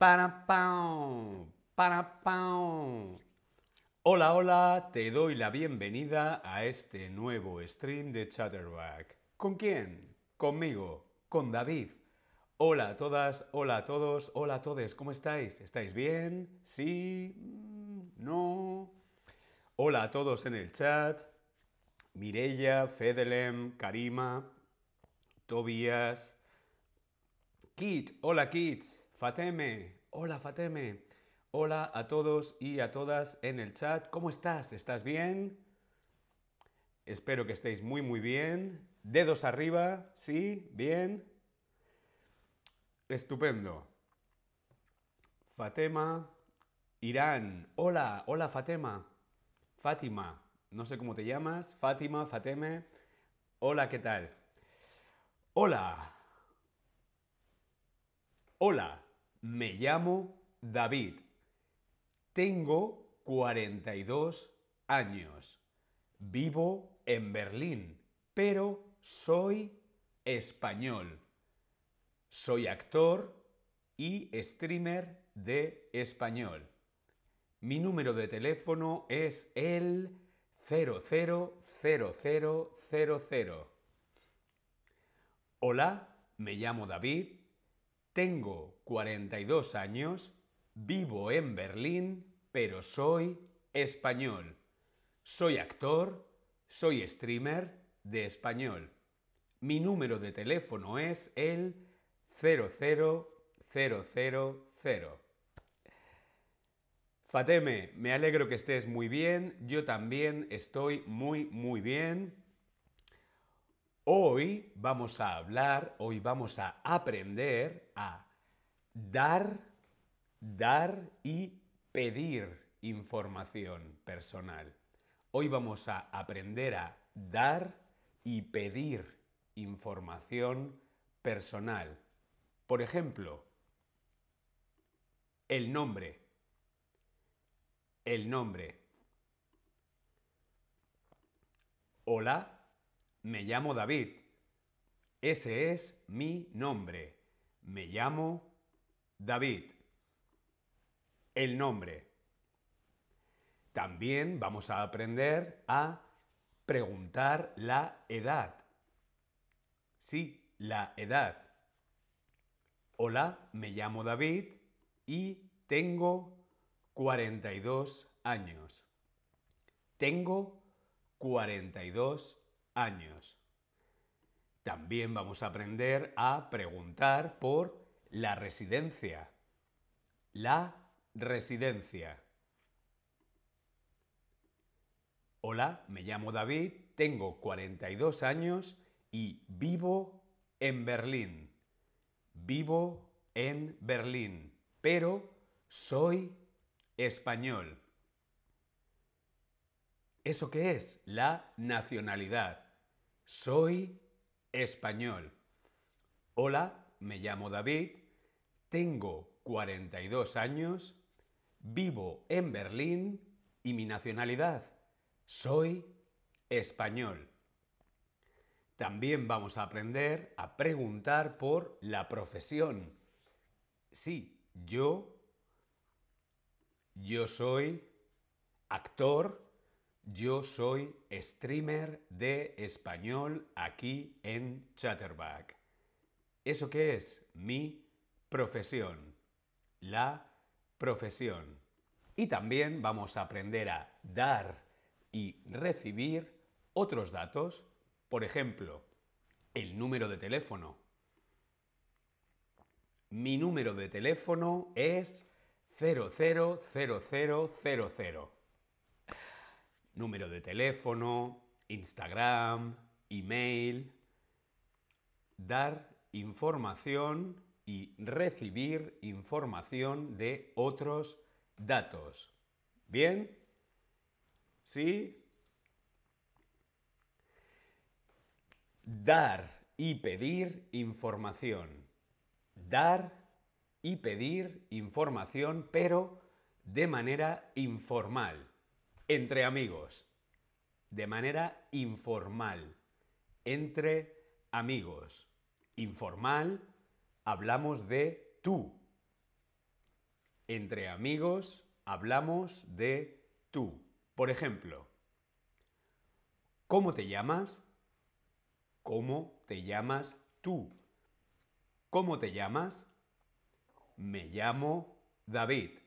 Ba-da-bow, ba-da-bow. Hola, hola, te doy la bienvenida a este nuevo stream de Chatterback. ¿Con quién? Conmigo, con David. Hola a todas, hola a todos, hola a todos, ¿cómo estáis? ¿Estáis bien? ¿Sí? Mm, ¿No? Hola a todos en el chat. Mirella, Fedelem, Karima, Tobias, Kit, hola Kit, Fateme, hola Fateme. Hola a todos y a todas en el chat. ¿Cómo estás? ¿Estás bien? Espero que estéis muy muy bien. Dedos arriba, ¿sí? ¿Bien? Estupendo. Fatema, Irán. Hola, hola Fatema. Fátima, no sé cómo te llamas. Fátima, Fateme. Hola, ¿qué tal? Hola. Hola, me llamo David. Tengo 42 años. Vivo en Berlín, pero soy español. Soy actor y streamer de español. Mi número de teléfono es el 000000. Hola, me llamo David, tengo 42 años, vivo en Berlín, pero soy español. Soy actor, soy streamer de español. Mi número de teléfono es el 00000. Fateme, me alegro que estés muy bien. Yo también estoy muy, muy bien. Hoy vamos a hablar, hoy vamos a aprender a dar, dar y pedir información personal. Hoy vamos a aprender a dar y pedir información personal. Por ejemplo, el nombre. El nombre. Hola, me llamo David. Ese es mi nombre. Me llamo David. El nombre. También vamos a aprender a preguntar la edad. Sí, la edad. Hola, me llamo David y tengo 42 años. Tengo 42 años. También vamos a aprender a preguntar por la residencia. La residencia. Hola, me llamo David, tengo 42 años y vivo en Berlín. Vivo en Berlín, pero soy español. ¿Eso qué es? La nacionalidad. Soy español. Hola, me llamo David, tengo 42 años, vivo en Berlín y mi nacionalidad. Soy español. También vamos a aprender a preguntar por la profesión. Sí, yo yo soy actor, yo soy streamer de español aquí en Chatterback. ¿Eso qué es? Mi profesión. La profesión. Y también vamos a aprender a dar y recibir otros datos. Por ejemplo, el número de teléfono. Mi número de teléfono es 000000. Número de teléfono, Instagram, email. Dar información y recibir información de otros datos. ¿Bien? ¿Sí? Dar y pedir información. Dar y pedir información, pero de manera informal, entre amigos. De manera informal, entre amigos. Informal, hablamos de tú. Entre amigos, hablamos de tú. Por ejemplo, ¿cómo te llamas? ¿Cómo te llamas tú? ¿Cómo te llamas? Me llamo David.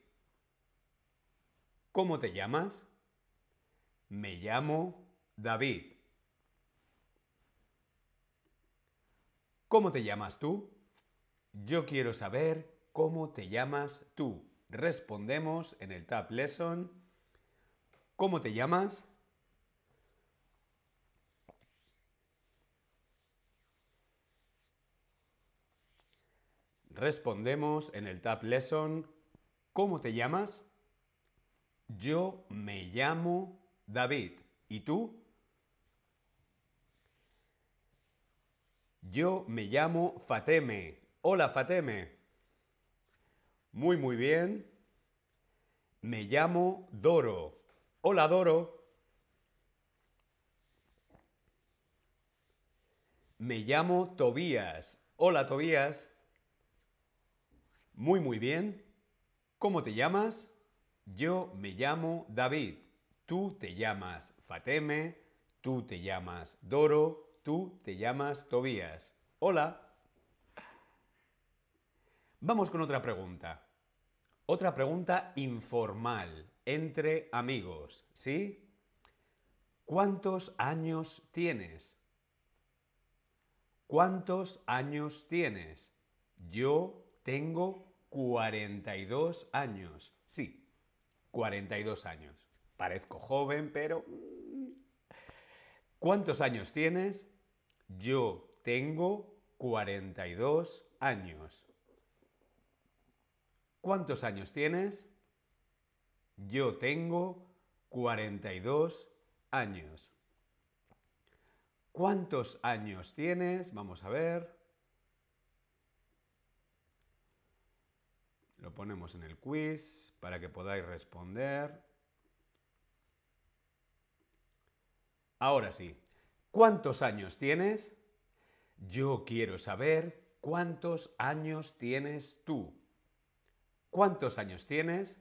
¿Cómo te llamas? Me llamo David. ¿Cómo te llamas tú? Yo quiero saber cómo te llamas tú. Respondemos en el Tab Lesson. ¿Cómo te llamas? Respondemos en el Tab Lesson. ¿Cómo te llamas? Yo me llamo David. ¿Y tú? Yo me llamo Fateme. Hola Fateme. Muy, muy bien. Me llamo Doro. Hola Doro. Me llamo Tobías. Hola Tobías. Muy, muy bien. ¿Cómo te llamas? Yo me llamo David. Tú te llamas Fateme. Tú te llamas Doro. Tú te llamas Tobías. Hola. Vamos con otra pregunta. Otra pregunta informal, entre amigos, ¿sí? ¿Cuántos años tienes? ¿Cuántos años tienes? Yo tengo 42 años. Sí, 42 años. Parezco joven, pero... Mm. ¿Cuántos años tienes? Yo tengo 42 años. ¿Cuántos años tienes? Yo tengo 42 años. ¿Cuántos años tienes? Vamos a ver. Lo ponemos en el quiz para que podáis responder. Ahora sí, ¿cuántos años tienes? Yo quiero saber cuántos años tienes tú. ¿Cuántos años tienes?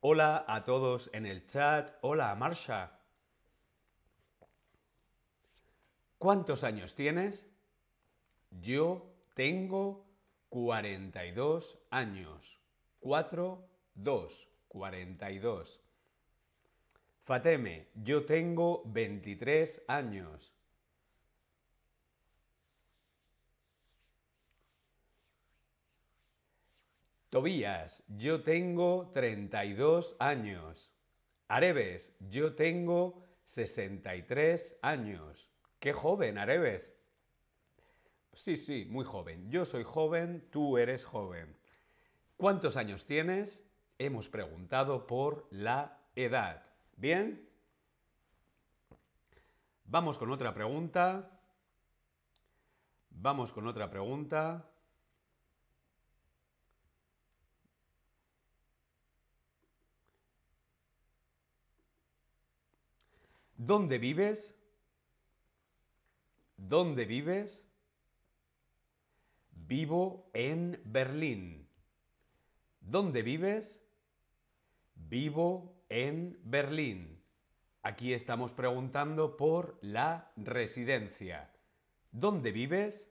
Hola a todos en el chat. Hola Marsha. ¿Cuántos años tienes? Yo tengo 42 años. 4, 2, 42. Fateme, yo tengo 23 años. Tobías, yo tengo 32 años. Areves, yo tengo 63 años. ¡Qué joven, Areves! Sí, sí, muy joven. Yo soy joven, tú eres joven. ¿Cuántos años tienes? Hemos preguntado por la edad. ¿Bien? Vamos con otra pregunta. Vamos con otra pregunta. ¿Dónde vives? ¿Dónde vives? Vivo en Berlín. ¿Dónde vives? Vivo en Berlín. Aquí estamos preguntando por la residencia. ¿Dónde vives?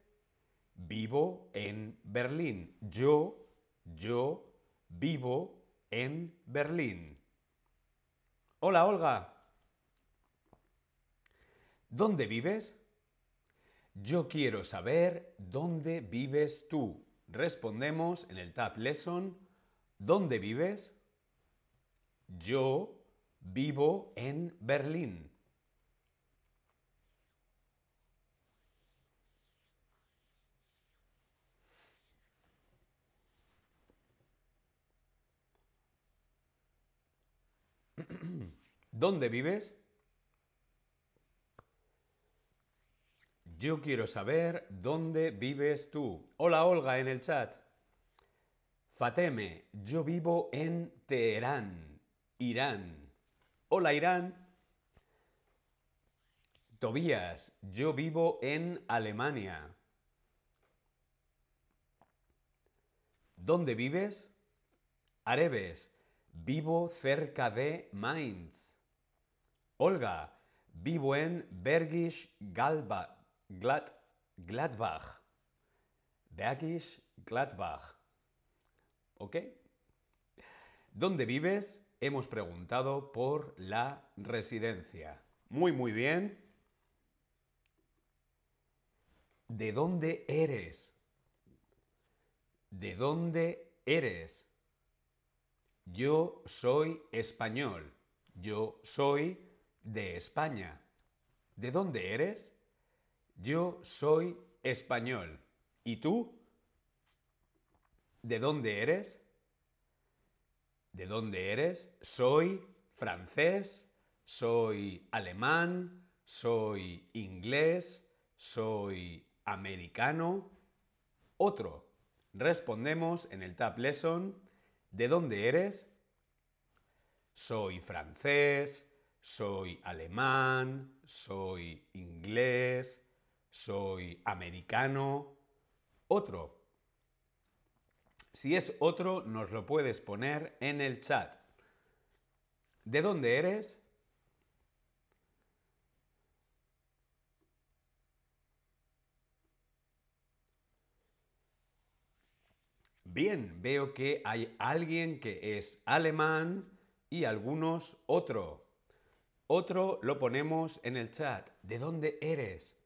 Vivo en Berlín. Yo, yo vivo en Berlín. Hola, Olga. ¿Dónde vives? Yo quiero saber dónde vives tú. Respondemos en el Tab Lesson. ¿Dónde vives? Yo vivo en Berlín. ¿Dónde vives? Yo quiero saber dónde vives tú. Hola Olga en el chat. Fateme, yo vivo en Teherán, Irán. Hola Irán. Tobías, yo vivo en Alemania. ¿Dónde vives? Areves, vivo cerca de Mainz. Olga, vivo en Bergisch Gladbach. Bergisch Gladbach. ¿Ok? ¿Dónde vives? Hemos preguntado por la residencia. Muy, muy bien. ¿De dónde eres? ¿De dónde eres? Yo soy español. Yo soy de España. ¿De dónde eres? Yo soy español. ¿Y tú? ¿De dónde eres? ¿De dónde eres? Soy francés, soy alemán, soy inglés, soy americano. Otro. Respondemos en el Tab Lesson. ¿De dónde eres? Soy francés, soy alemán, soy inglés, soy americano. Otro. Si es otro, nos lo puedes poner en el chat. ¿De dónde eres? Bien, veo que hay alguien que es alemán y algunos otro. Otro lo ponemos en el chat. ¿De dónde eres?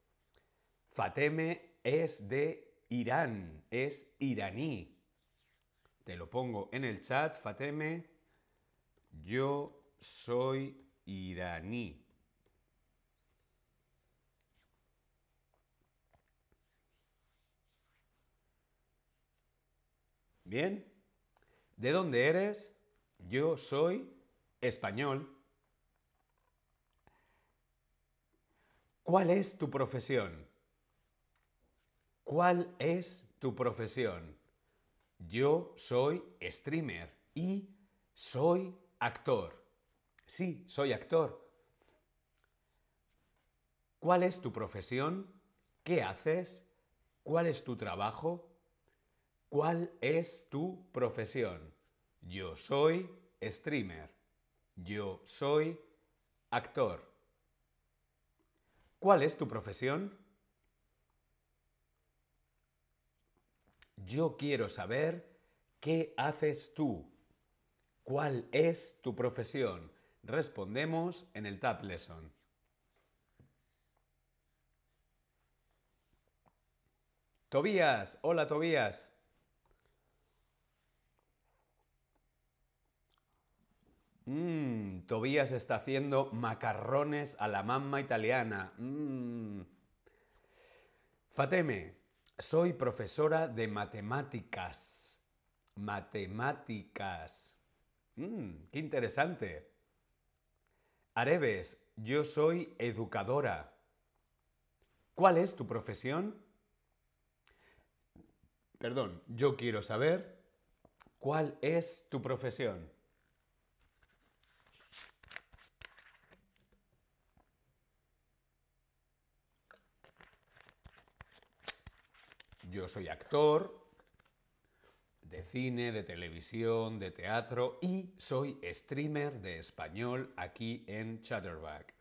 Fateme es de Irán, es iraní. Te lo pongo en el chat, Fateme. Yo soy iraní. Bien. ¿De dónde eres? Yo soy español. ¿Cuál es tu profesión? ¿Cuál es tu profesión? Yo soy streamer y soy actor. Sí, soy actor. ¿Cuál es tu profesión? ¿Qué haces? ¿Cuál es tu trabajo? ¿Cuál es tu profesión? Yo soy streamer. Yo soy actor. ¿Cuál es tu profesión? Yo quiero saber qué haces tú. ¿Cuál es tu profesión? Respondemos en el Tab Lesson. Tobías, hola Tobías. Mmm, Tobías está haciendo macarrones a la mamma italiana. Mmm. Fateme, soy profesora de matemáticas. Matemáticas. Mmm, qué interesante. Areves, yo soy educadora. ¿Cuál es tu profesión? Perdón, yo quiero saber cuál es tu profesión. Yo soy actor de cine, de televisión, de teatro y soy streamer de español aquí en Chatterback.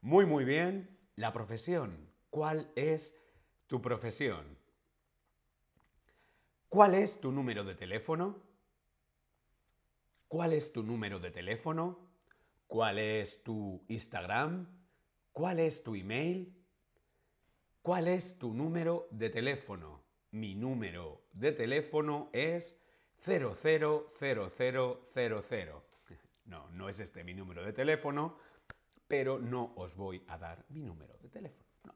Muy, muy bien. La profesión. ¿Cuál es tu profesión? ¿Cuál es tu número de teléfono? ¿Cuál es tu número de teléfono? ¿Cuál es tu Instagram? ¿Cuál es tu email? ¿Cuál es tu número de teléfono? Mi número de teléfono es 000000. No, no es este mi número de teléfono, pero no os voy a dar mi número de teléfono.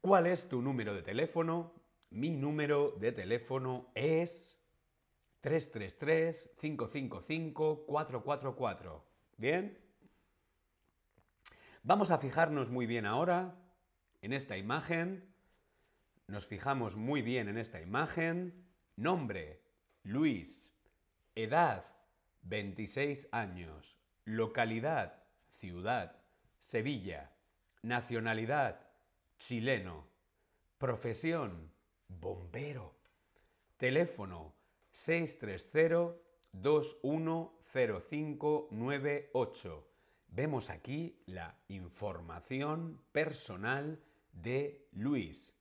¿Cuál es tu número de teléfono? Mi número de teléfono es 333-555-444. ¿Bien? Vamos a fijarnos muy bien ahora en esta imagen, nos fijamos muy bien en esta imagen, nombre, Luis, edad, 26 años, localidad, ciudad, Sevilla, nacionalidad, chileno, profesión, bombero, teléfono, 630-210598. Vemos aquí la información personal de Luis.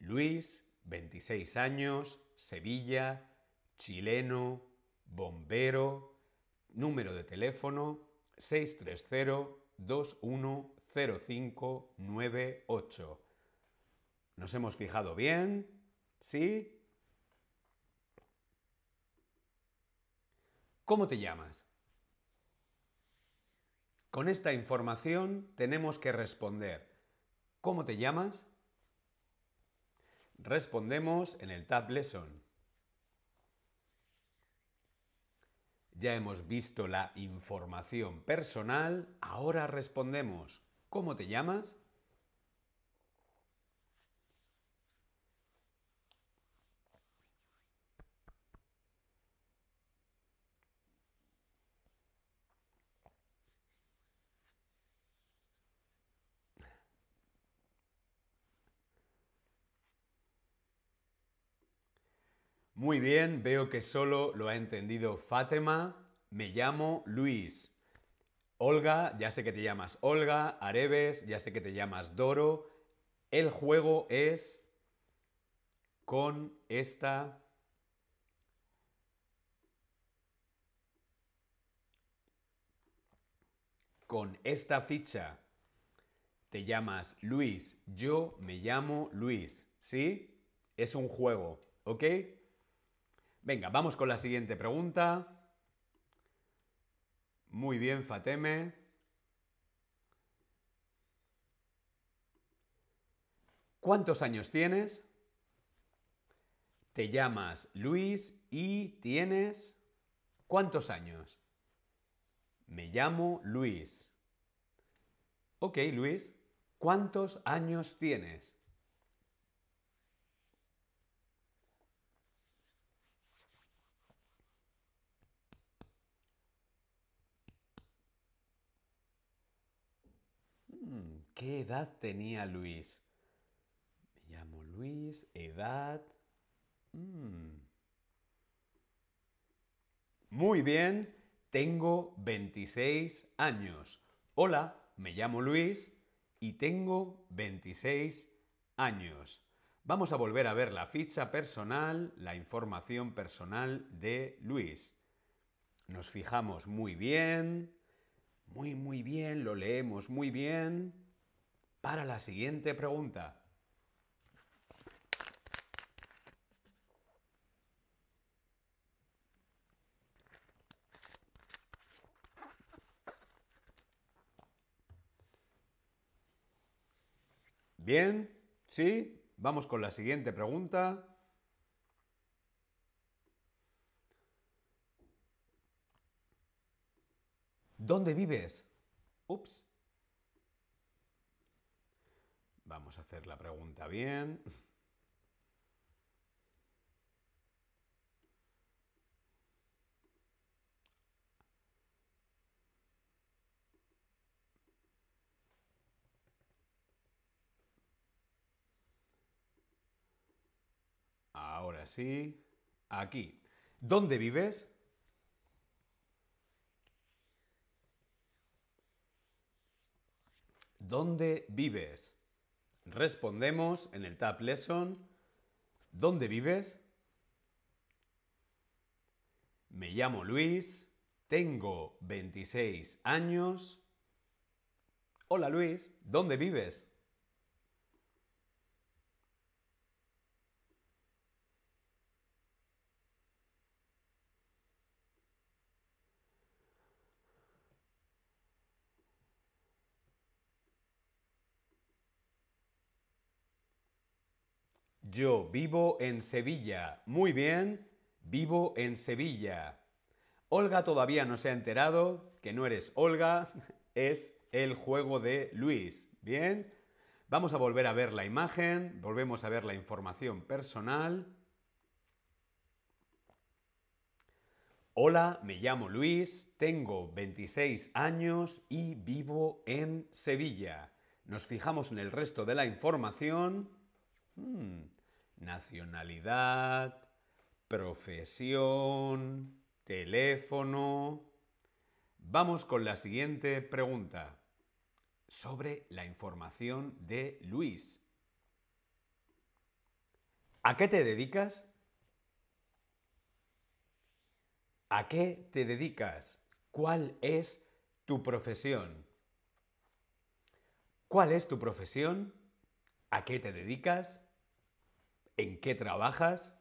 Luis, 26 años, Sevilla, chileno, bombero, número de teléfono 630-210598. ¿Nos hemos fijado bien? ¿Sí? ¿Cómo te llamas? Con esta información tenemos que responder. ¿Cómo te llamas? Respondemos en el Tab Lesson. Ya hemos visto la información personal, ahora respondemos. ¿Cómo te llamas? Muy bien, veo que solo lo ha entendido Fátima. Me llamo Luis. Olga, ya sé que te llamas Olga. Areves, ya sé que te llamas Doro. El juego es con esta... Con esta ficha. Te llamas Luis. Yo me llamo Luis. ¿Sí? Es un juego. ¿Ok? Venga, vamos con la siguiente pregunta. Muy bien, Fateme. ¿Cuántos años tienes? Te llamas Luis y tienes... ¿Cuántos años? Me llamo Luis. Ok, Luis. ¿Cuántos años tienes? ¿Qué edad tenía Luis? Me llamo Luis, edad... Mm. Muy bien, tengo 26 años. Hola, me llamo Luis y tengo 26 años. Vamos a volver a ver la ficha personal, la información personal de Luis. Nos fijamos muy bien, muy, muy bien, lo leemos muy bien para la siguiente pregunta. Bien, ¿sí? Vamos con la siguiente pregunta. ¿Dónde vives? Ups. Vamos a hacer la pregunta bien. Ahora sí. Aquí. ¿Dónde vives? ¿Dónde vives? Respondemos en el Tab Lesson. ¿Dónde vives? Me llamo Luis, tengo 26 años. Hola Luis, ¿dónde vives? Yo vivo en Sevilla. Muy bien, vivo en Sevilla. Olga todavía no se ha enterado que no eres Olga, es el juego de Luis. Bien, Vamos a volver a ver la imagen, volvemos a ver la información personal. Hola, me llamo Luis, tengo 26 años y vivo en Sevilla. Nos fijamos en el resto de la información. Hmm, nacionalidad, profesión, teléfono. Vamos con la siguiente pregunta sobre la información de Luis. ¿A qué te dedicas? ¿A qué te dedicas? ¿Cuál es tu profesión? ¿Cuál es tu profesión? ¿A qué te dedicas? ¿En qué trabajas?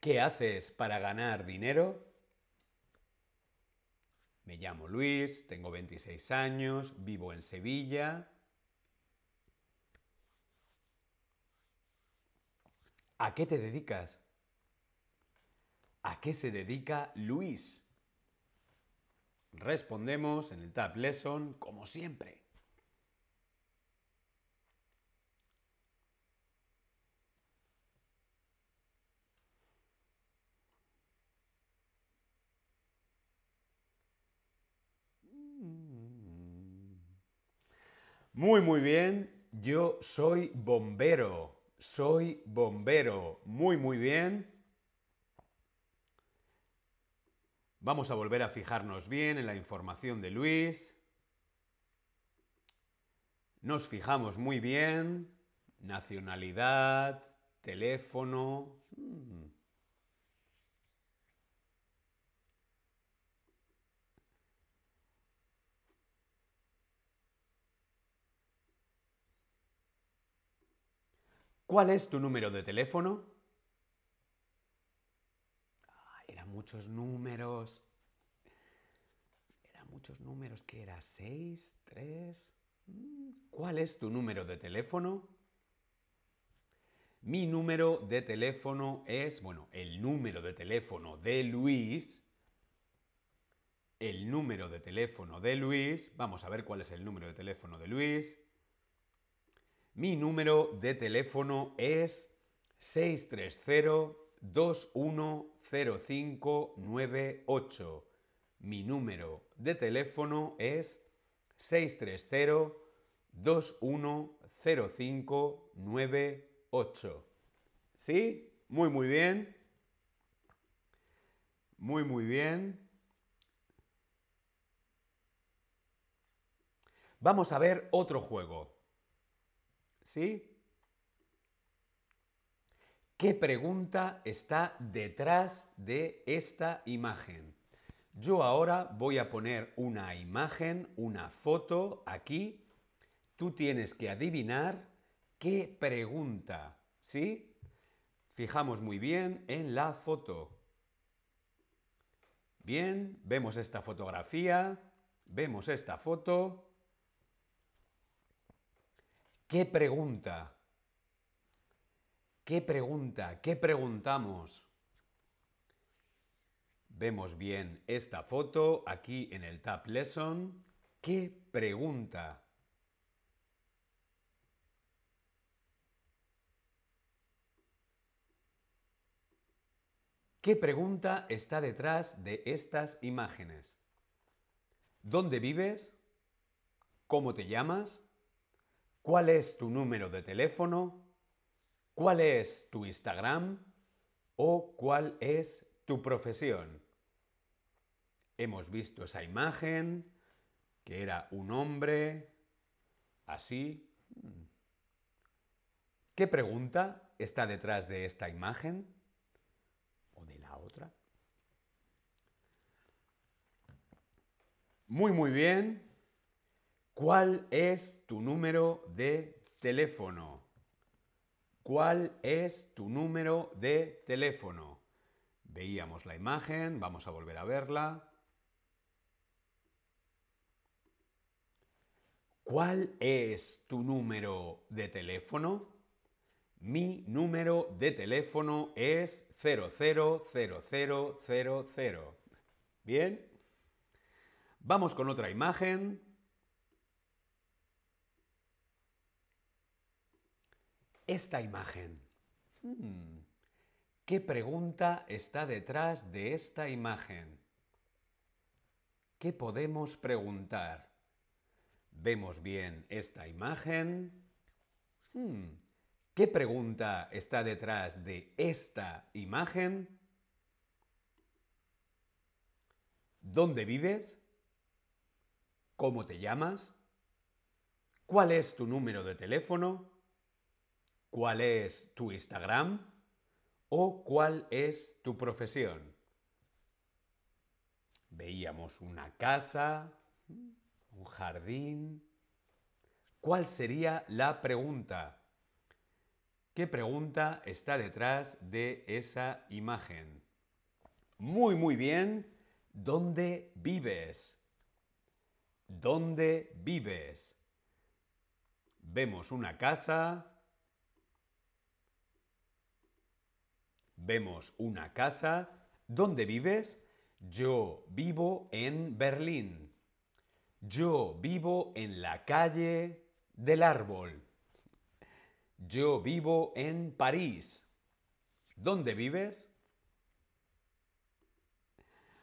¿Qué haces para ganar dinero? Me llamo Luis, tengo 26 años, vivo en Sevilla. ¿A qué te dedicas? ¿A qué se dedica Luis? Respondemos en el Tab Lesson como siempre. Muy, muy bien. Yo soy bombero. Soy bombero. Muy, muy bien. Vamos a volver a fijarnos bien en la información de Luis. Nos fijamos muy bien. Nacionalidad, teléfono. Mm. ¿Cuál es tu número de teléfono? Ah, eran muchos números. Eran muchos números. ¿Qué era? ¿Seis? ¿Tres? Mm, ¿Cuál es tu número de teléfono? Mi número de teléfono es, bueno, el número de teléfono de Luis. El número de teléfono de Luis. Vamos a ver cuál es el número de teléfono de Luis. Mi número de teléfono es 630-210598. Mi número de teléfono es 630-210598. ¿Sí? Muy, muy bien. Muy, muy bien. Vamos a ver otro juego. ¿Sí? ¿Qué pregunta está detrás de esta imagen? Yo ahora voy a poner una imagen, una foto aquí. Tú tienes que adivinar qué pregunta, ¿sí? Fijamos muy bien en la foto. Bien, vemos esta fotografía, vemos esta foto. ¿Qué pregunta? ¿Qué pregunta? ¿Qué preguntamos? Vemos bien esta foto aquí en el Tab Lesson. ¿Qué pregunta? ¿Qué pregunta está detrás de estas imágenes? ¿Dónde vives? ¿Cómo te llamas? ¿Cuál es tu número de teléfono? ¿Cuál es tu Instagram? ¿O cuál es tu profesión? Hemos visto esa imagen, que era un hombre, así. ¿Qué pregunta está detrás de esta imagen? ¿O de la otra? Muy, muy bien. ¿Cuál es tu número de teléfono? ¿Cuál es tu número de teléfono? Veíamos la imagen, vamos a volver a verla. ¿Cuál es tu número de teléfono? Mi número de teléfono es 000000. ¿Bien? Vamos con otra imagen. Esta imagen? Hmm. ¿Qué pregunta está detrás de esta imagen? ¿Qué podemos preguntar? Vemos bien esta imagen. Hmm. ¿Qué pregunta está detrás de esta imagen? ¿Dónde vives? ¿Cómo te llamas? ¿Cuál es tu número de teléfono? ¿Cuál es tu Instagram? ¿O cuál es tu profesión? Veíamos una casa, un jardín. ¿Cuál sería la pregunta? ¿Qué pregunta está detrás de esa imagen? Muy, muy bien. ¿Dónde vives? ¿Dónde vives? Vemos una casa. Vemos una casa. ¿Dónde vives? Yo vivo en Berlín. Yo vivo en la calle del árbol. Yo vivo en París. ¿Dónde vives?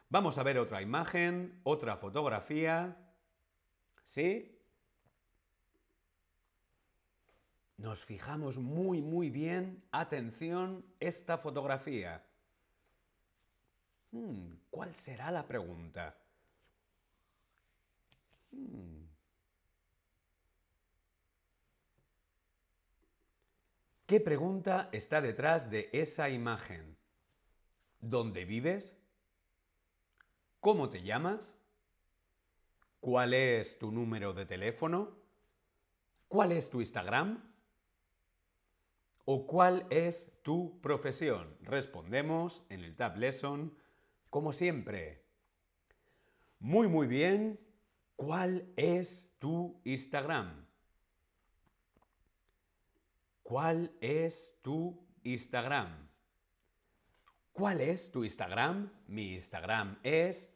Vamos a ver otra imagen, otra fotografía. ¿Sí? Nos fijamos muy, muy bien. Atención, esta fotografía. Hmm, ¿Cuál será la pregunta? Hmm. ¿Qué pregunta está detrás de esa imagen? ¿Dónde vives? ¿Cómo te llamas? ¿Cuál es tu número de teléfono? ¿Cuál es tu Instagram? ¿O cuál es tu profesión? Respondemos en el Tab Lesson como siempre. Muy, muy bien. ¿Cuál es tu Instagram? ¿Cuál es tu Instagram? ¿Cuál es tu Instagram? Mi Instagram es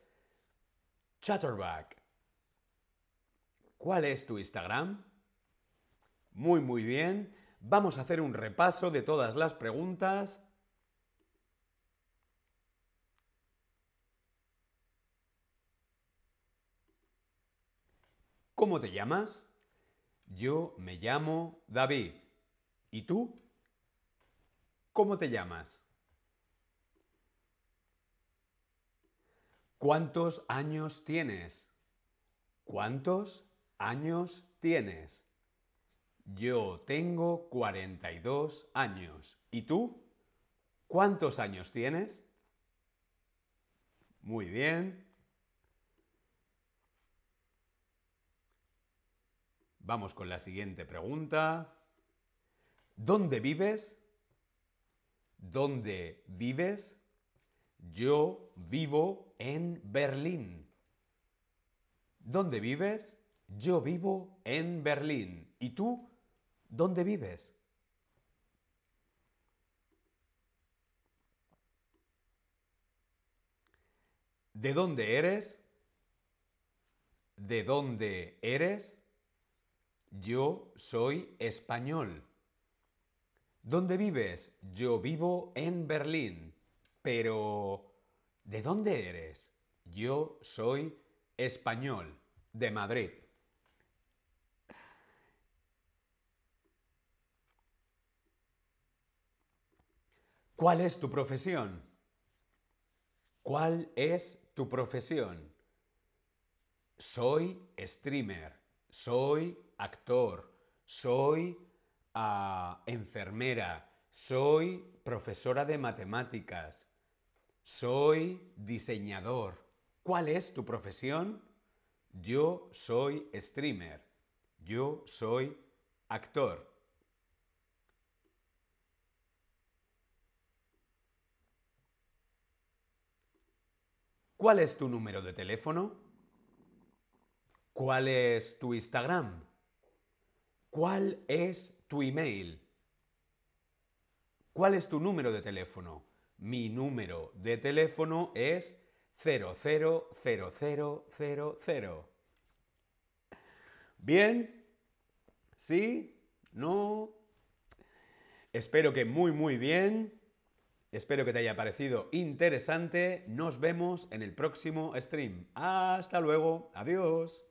Chatterback. ¿Cuál es tu Instagram? Muy, muy bien. Vamos a hacer un repaso de todas las preguntas. ¿Cómo te llamas? Yo me llamo David. ¿Y tú? ¿Cómo te llamas? ¿Cuántos años tienes? ¿Cuántos años tienes? Yo tengo 42 años. ¿Y tú? ¿Cuántos años tienes? Muy bien. Vamos con la siguiente pregunta. ¿Dónde vives? ¿Dónde vives? Yo vivo en Berlín. ¿Dónde vives? Yo vivo en Berlín. ¿Y tú? ¿Dónde vives? ¿De dónde eres? ¿De dónde eres? Yo soy español. ¿Dónde vives? Yo vivo en Berlín. Pero... ¿De dónde eres? Yo soy español, de Madrid. ¿Cuál es tu profesión? ¿Cuál es tu profesión? Soy streamer, soy actor, soy enfermera, soy profesora de matemáticas, soy diseñador. ¿Cuál es tu profesión? Yo soy streamer, yo soy actor. ¿Cuál es tu número de teléfono? ¿Cuál es tu Instagram? ¿Cuál es tu email. ¿Cuál es tu número de teléfono? Mi número de teléfono es 000000. ¿Bien? ¿Sí? ¿No? Espero que muy, muy bien. Espero que te haya parecido interesante. Nos vemos en el próximo stream. Hasta luego. Adiós.